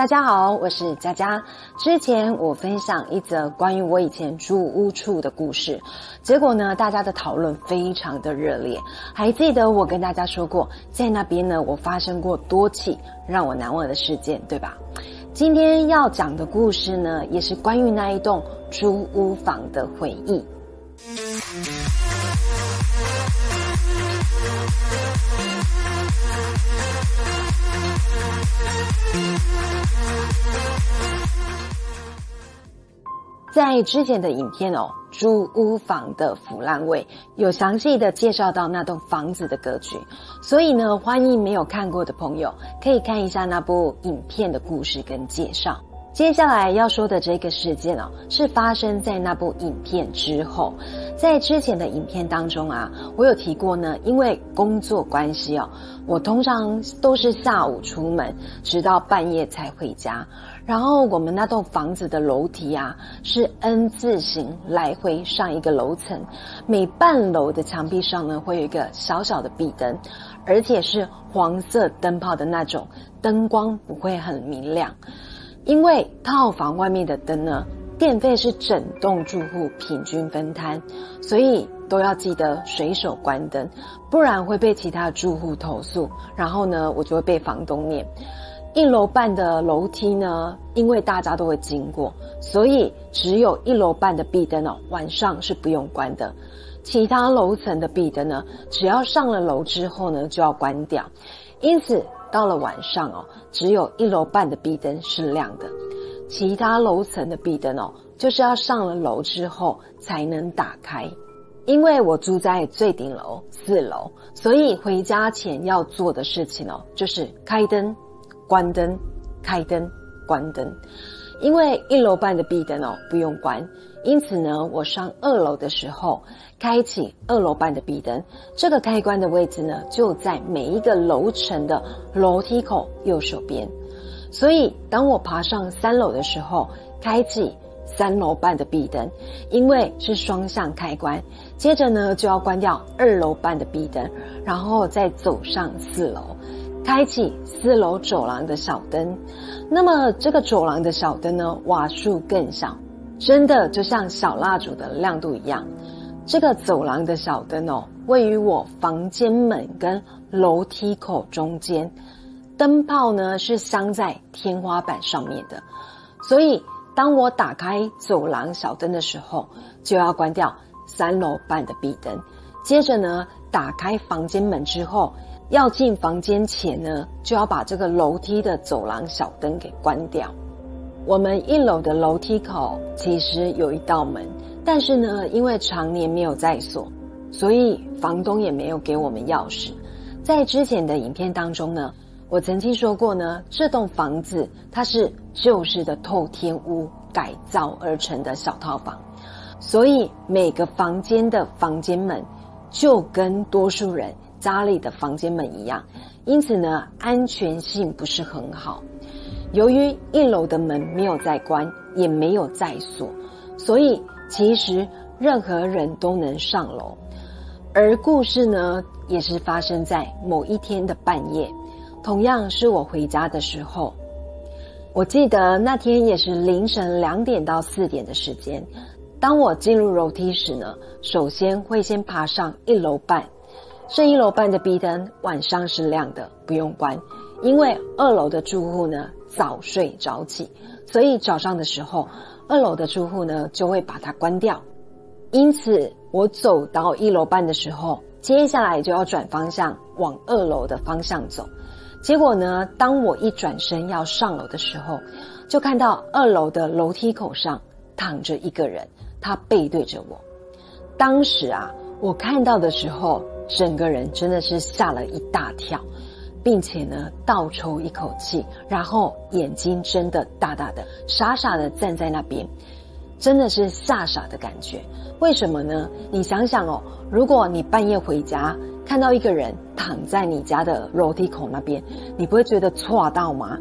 大家好，我是佳佳。之前我分享一则关于我以前住屋处的故事，结果呢，大家的讨论非常的热烈。还记得我跟大家说过，在那边呢，我发生过多起让我难忘的事件，对吧？今天要讲的故事呢，也是关于那一栋租屋房的回忆。在之前的影片哦，租屋房的腐烂味有详细的介绍到那栋房子的格局，所以呢，欢迎没有看过的朋友可以看一下那部影片的故事跟介绍。接下来要说的这个事件哦，是发生在那部影片之后。在之前的影片当中啊，我有提过呢，因为工作关系哦，我通常都是下午出门，直到半夜才回家。然后我们那栋房子的楼梯啊，是 N 字形来回上一个楼层，每半楼的墙壁上呢，会有一个小小的壁灯，而且是黄色灯泡的那种，灯光不会很明亮。因为套房外面的灯呢，电费是整栋住户平均分摊，所以都要记得随手关灯，不然会被其他住户投诉。然后呢，我就会被房东念。一楼半的楼梯呢，因为大家都会经过，所以只有一楼半的壁灯哦，晚上是不用关的。其他楼层的壁灯呢，只要上了楼之后呢，就要关掉。因此。到了晚上哦，只有一楼半的壁灯是亮的，其他楼层的壁灯哦，就是要上了楼之后才能打开。因为我住在最顶楼四楼，所以回家前要做的事情哦，就是开灯、关灯、开灯、关灯。因为一楼半的壁灯哦不用关，因此呢，我上二楼的时候开启二楼半的壁灯，这个开关的位置呢就在每一个楼层的楼梯口右手边，所以当我爬上三楼的时候，开启三楼半的壁灯，因为是双向开关，接着呢就要关掉二楼半的壁灯，然后再走上四楼。开启四楼走廊的小灯，那么这个走廊的小灯呢，瓦数更小，真的就像小蜡烛的亮度一样。这个走廊的小灯哦，位于我房间门跟楼梯口中间，灯泡呢是镶在天花板上面的，所以当我打开走廊小灯的时候，就要关掉三楼半的壁灯，接着呢打开房间门之后。要进房间前呢，就要把这个楼梯的走廊小灯给关掉。我们一楼的楼梯口其实有一道门，但是呢，因为常年没有在锁，所以房东也没有给我们钥匙。在之前的影片当中呢，我曾经说过呢，这栋房子它是旧式的透天屋改造而成的小套房，所以每个房间的房间门就跟多数人。家里的房间门一样，因此呢，安全性不是很好。由于一楼的门没有在关，也没有在锁，所以其实任何人都能上楼。而故事呢，也是发生在某一天的半夜，同样是我回家的时候。我记得那天也是凌晨两点到四点的时间。当我进入楼梯时呢，首先会先爬上一楼半。这一楼半的壁灯晚上是亮的，不用关，因为二楼的住户呢早睡早起，所以早上的时候，二楼的住户呢就会把它关掉。因此，我走到一楼半的时候，接下来就要转方向往二楼的方向走。结果呢，当我一转身要上楼的时候，就看到二楼的楼梯口上躺着一个人，他背对着我。当时啊，我看到的时候。整个人真的是吓了一大跳，并且呢倒抽一口气，然后眼睛睁得大大的，傻傻的站在那边，真的是吓傻的感觉。为什么呢？你想想哦，如果你半夜回家看到一个人躺在你家的楼梯口那边，你不会觉得错到吗？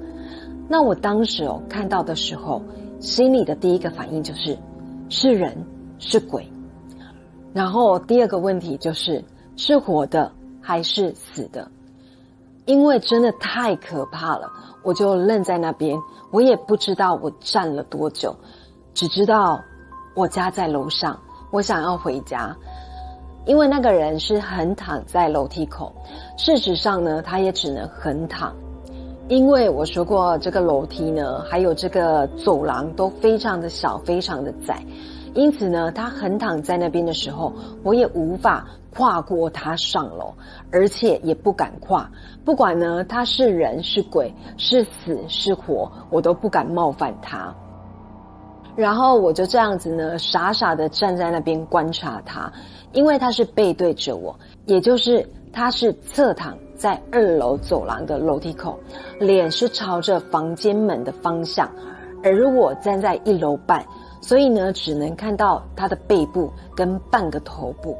那我当时哦看到的时候，心里的第一个反应就是是人是鬼，然后第二个问题就是。是活的还是死的？因为真的太可怕了，我就愣在那边，我也不知道我站了多久，只知道我家在楼上，我想要回家。因为那个人是横躺在楼梯口，事实上呢，他也只能横躺。因为我说过，这个楼梯呢，还有这个走廊都非常的小，非常的窄，因此呢，他横躺在那边的时候，我也无法跨过他上楼，而且也不敢跨。不管呢，他是人是鬼，是死是活，我都不敢冒犯他。然后我就这样子呢，傻傻的站在那边观察他，因为他是背对着我，也就是他是侧躺在二楼走廊的楼梯口，脸是朝着房间门的方向，而我站在一楼半，所以呢，只能看到他的背部跟半个头部，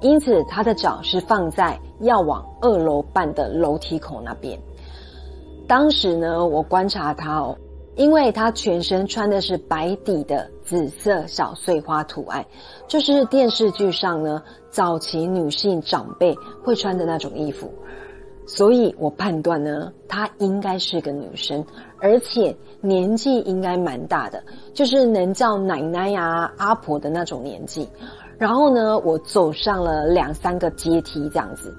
因此他的脚是放在要往二楼半的楼梯口那边。当时呢，我观察他哦。因为他全身穿的是白底的紫色小碎花图案，就是电视剧上呢早期女性长辈会穿的那种衣服，所以我判断呢，她应该是个女生，而且年纪应该蛮大的，就是能叫奶奶呀、阿婆的那种年纪。然后呢，我走上了两三个阶梯这样子，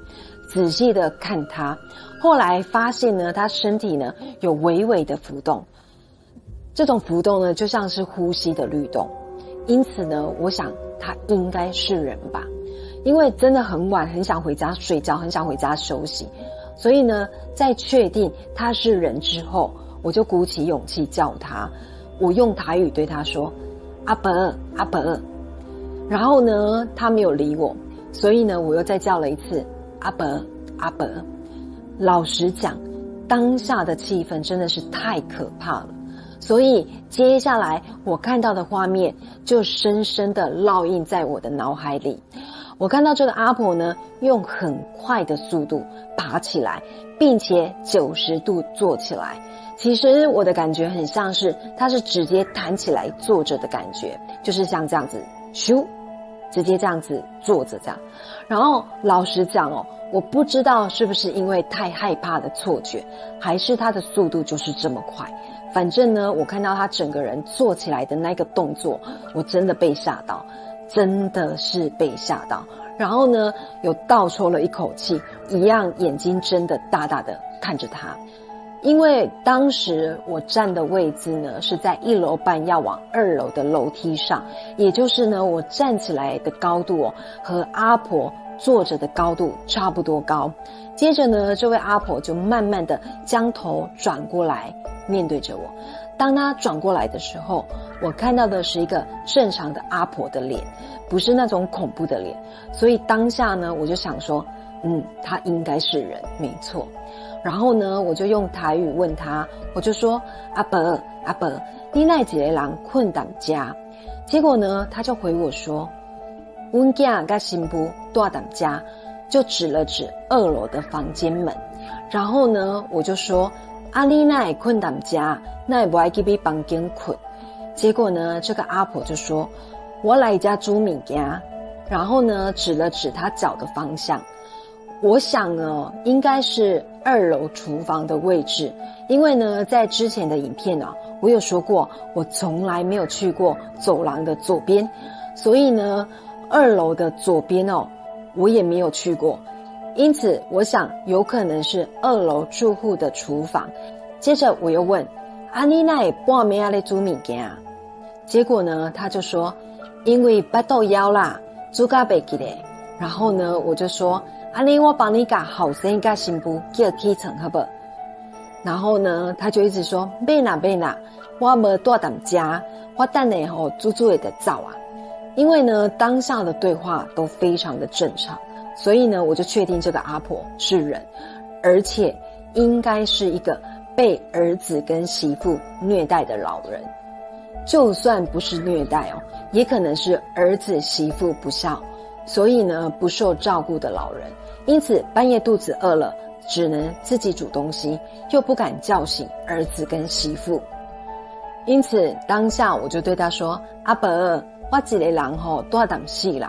仔细的看她，后来发现呢，她身体呢有微微的浮动。这种浮动呢，就像是呼吸的律动，因此呢，我想他应该是人吧，因为真的很晚，很想回家睡觉，很想回家休息，所以呢，在确定他是人之后，我就鼓起勇气叫他，我用台语对他说：“阿伯，阿伯。”然后呢，他没有理我，所以呢，我又再叫了一次：“阿伯，阿伯。”老实讲，当下的气氛真的是太可怕了。所以接下来我看到的画面就深深的烙印在我的脑海里。我看到这个阿婆呢，用很快的速度爬起来，并且九十度坐起来。其实我的感觉很像是，她是直接弹起来坐着的感觉，就是像这样子，咻，直接这样子坐着这样。然后老实讲哦，我不知道是不是因为太害怕的错觉，还是她的速度就是这么快。反正呢，我看到她整个人坐起来的那个动作，我真的被吓到，真的是被吓到。然后呢，又倒抽了一口气，一样眼睛睁得大大的看着他。因为当时我站的位置呢是在一楼半要往二楼的楼梯上，也就是呢我站起来的高度哦和阿婆坐着的高度差不多高。接着呢，这位阿婆就慢慢的将头转过来。面对着我，当他转过来的时候，我看到的是一个正常的阿婆的脸，不是那种恐怖的脸。所以当下呢，我就想说，嗯，他应该是人，没错。然后呢，我就用台语问他，我就说：“阿伯，阿伯，你那几个人困胆家？”结果呢，他就回我说：“温家跟新妇大胆家。”就指了指二楼的房间门。然后呢，我就说。阿丽奈困当家，那也不爱给别房间困。结果呢，这个阿婆就说：“我来家租米家。”然后呢，指了指他脚的方向。我想呢，应该是二楼厨房的位置，因为呢，在之前的影片啊，我有说过，我从来没有去过走廊的左边，所以呢，二楼的左边哦，我也没有去过。因此，我想有可能是二楼住户的厨房。接着我又问：“阿妮奈半夜来煮米件？”结果呢，他就说：“因为不到腰啦，煮咖白记嘞。”然后呢，我就说：“阿妮，我帮你搞好生一个新妇叫起床好不？”然后呢，他就一直说：“别啦别啦，我没多胆家，我等下后煮煮的早啊。”因为呢，当下的对话都非常的正常。所以呢，我就确定这个阿婆是人，而且应该是一个被儿子跟媳妇虐待的老人。就算不是虐待哦，也可能是儿子媳妇不孝，所以呢不受照顾的老人。因此半夜肚子饿了，只能自己煮东西，又不敢叫醒儿子跟媳妇。因此当下我就对他说：“阿伯，我一个人吼住当四楼，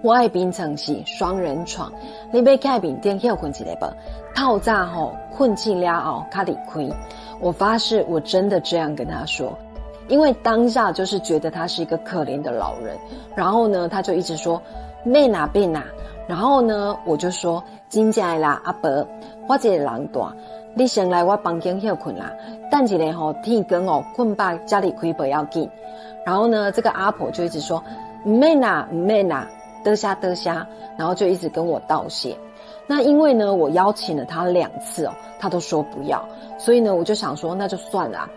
我爱变成是双人床，你要盖面顶休困一个不？透早吼困起了后，卡离开。我发誓，我真的这样跟他说，因为当下就是觉得他是一个可怜的老人。然后呢，他就一直说妹哪妹哪。然后呢，我就说真正啦，阿伯，我一个人住，你先来我房间休困啦。等一下吼天光哦，困罢家里开不要紧。然后呢，这个阿婆就一直说唔妹哪唔妹哪，得下得下，然后就一直跟我道谢。那因为呢，我邀请了他两次哦，他都说不要，所以呢，我就想说那就算了。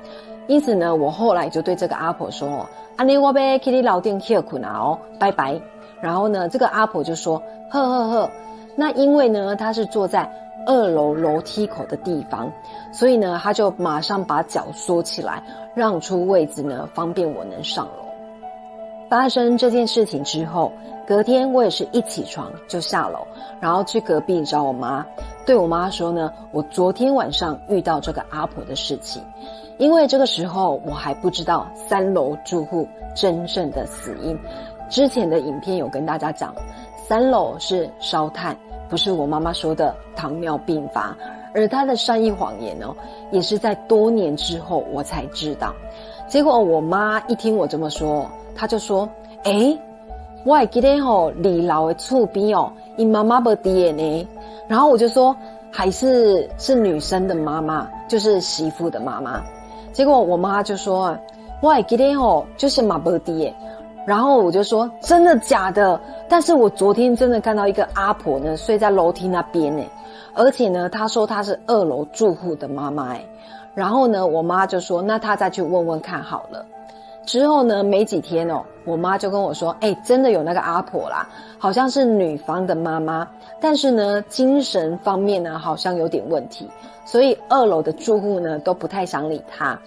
因此呢，我后来就对这个阿婆说：“哦，阿尼我被去你老店歇困啊哦，拜拜。”然后呢，这个阿婆就说：“呵呵呵。”那因为呢，他是坐在二楼楼梯口的地方，所以呢，他就马上把脚缩起来，让出位置呢，方便我能上楼。发生这件事情之后。隔天我也是一起床就下楼，然后去隔壁找我妈，对我妈说呢，我昨天晚上遇到这个阿婆的事情，因为这个时候我还不知道三楼住户真正的死因。之前的影片有跟大家讲，三楼是烧炭，不是我妈妈说的糖尿病发，而她的善意谎言哦，也是在多年之后我才知道。结果我妈一听我这么说，她就说：“哎。”我还记得吼，李老的厝边哦，因妈妈不爹呢，然后我就说还是是女生的妈妈，就是媳妇的妈妈。结果我妈就说，我还记得吼，就是妈不爹。然后我就说真的假的？但是我昨天真的看到一个阿婆呢，睡在楼梯那边呢，而且呢，她说她是二楼住户的妈妈哎。然后呢，我妈就说那她再去问问看好了。之后呢，没几天哦，我妈就跟我说：“哎，真的有那个阿婆啦，好像是女方的妈妈，但是呢，精神方面呢，好像有点问题，所以二楼的住户呢都不太想理她。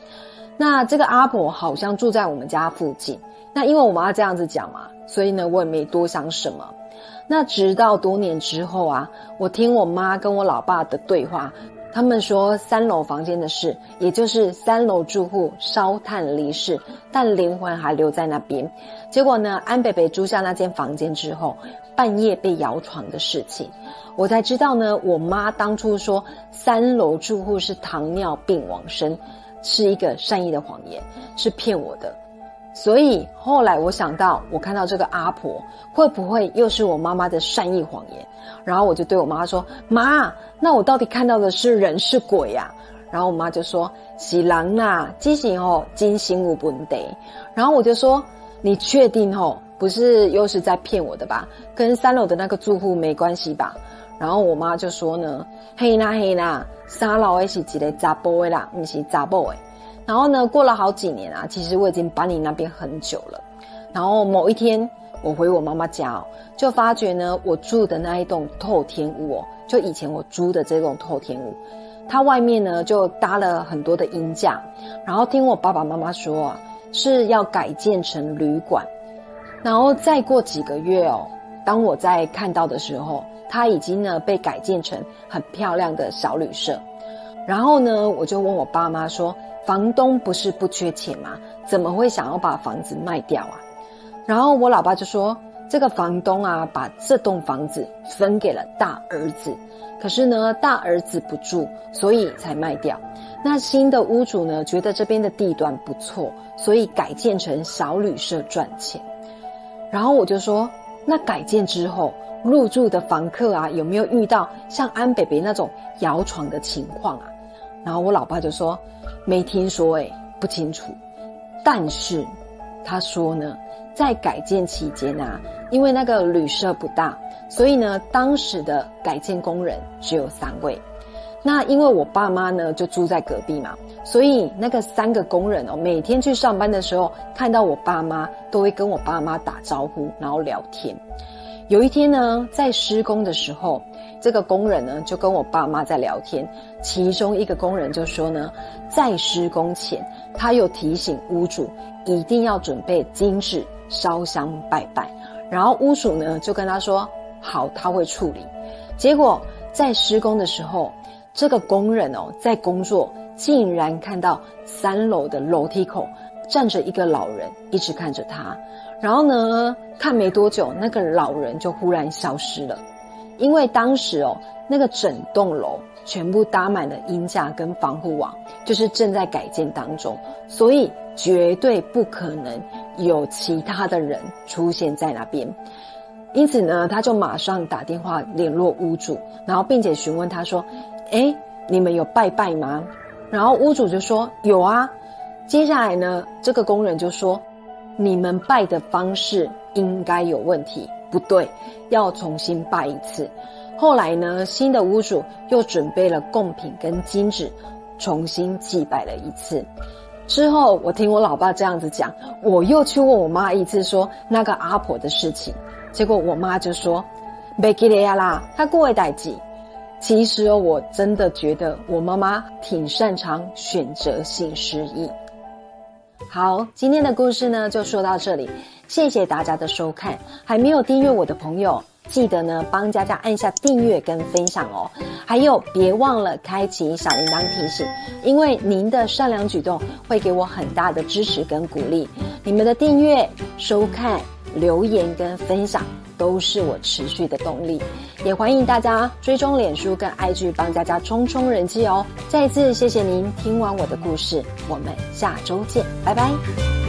那这个阿婆好像住在我们家附近。那因为我妈这样子讲嘛，所以呢，我也没多想什么。那直到多年之后啊，我听我妈跟我老爸的对话。”他们说三楼房间的事，也就是三楼住户烧炭离世，但灵魂还留在那边。结果呢，安北北租下那间房间之后，半夜被摇床的事情，我才知道呢。我妈当初说三楼住户是糖尿病往生，是一个善意的谎言，是骗我的。所以后来我想到，我看到这个阿婆，会不会又是我妈妈的善意谎言？然后我就对我妈说：“妈，那我到底看到的是人是鬼呀？”然后我妈就说：“喜郎呐，记性哦，金星无不得。”然后我就说：“你确定哦，不是又是在骗我的吧？跟三楼的那个住户没关系吧？”然后我妈就说呢：“嘿啦嘿啦，三楼也是一个杂波的啦，不是杂 boy。”然后呢，过了好几年啊，其实我已经搬离那边很久了。然后某一天，我回我妈妈家哦，就发觉呢，我住的那一栋透天屋哦，就以前我租的这栋透天屋，它外面呢就搭了很多的阴架。然后听我爸爸妈妈说啊，是要改建成旅馆。然后再过几个月哦，当我在看到的时候，它已经呢被改建成很漂亮的小旅社。然后呢，我就问我爸妈说。房东不是不缺钱吗？怎么会想要把房子卖掉啊？然后我老爸就说：“这个房东啊，把这栋房子分给了大儿子，可是呢，大儿子不住，所以才卖掉。那新的屋主呢，觉得这边的地段不错，所以改建成小旅社赚钱。然后我就说：那改建之后入住的房客啊，有没有遇到像安北北那种摇床的情况啊？然后我老爸就说。”没听说哎，不清楚。但是他说呢，在改建期间啊，因为那个旅社不大，所以呢，当时的改建工人只有三位。那因为我爸妈呢就住在隔壁嘛，所以那个三个工人哦，每天去上班的时候，看到我爸妈都会跟我爸妈打招呼，然后聊天。有一天呢，在施工的时候。这个工人呢，就跟我爸妈在聊天，其中一个工人就说呢，在施工前，他又提醒屋主一定要准备金纸烧香拜拜，然后屋主呢就跟他说好，他会处理。结果在施工的时候，这个工人哦在工作，竟然看到三楼的楼梯口站着一个老人，一直看着他，然后呢，看没多久，那个老人就忽然消失了，因为当时哦，那个整栋楼全部搭满了鹰架跟防护网，就是正在改建当中，所以绝对不可能有其他的人出现在那边。因此呢，他就马上打电话联络屋主，然后并且询问他说：“哎，你们有拜拜吗？”然后屋主就说：“有啊。”接下来呢，这个工人就说。你们拜的方式应该有问题，不对，要重新拜一次。后来呢，新的屋主又准备了贡品跟金纸，重新祭拜了一次。之后，我听我老爸这样子讲，我又去问我妈一次，说那个阿婆的事情。结果我妈就说：“没给你呀啦，他过会代记。”其实哦，我真的觉得我妈妈挺擅长选择性失忆。好，今天的故事呢就说到这里，谢谢大家的收看。还没有订阅我的朋友，记得呢帮佳佳按下订阅跟分享哦。还有别忘了开启小铃铛提醒，因为您的善良举动会给我很大的支持跟鼓励。你们的订阅、收看、留言跟分享都是我持续的动力。也欢迎大家追踪脸书跟 IG 帮佳佳冲冲人气哦！再次谢谢您听完我的故事，我们下周见，拜拜。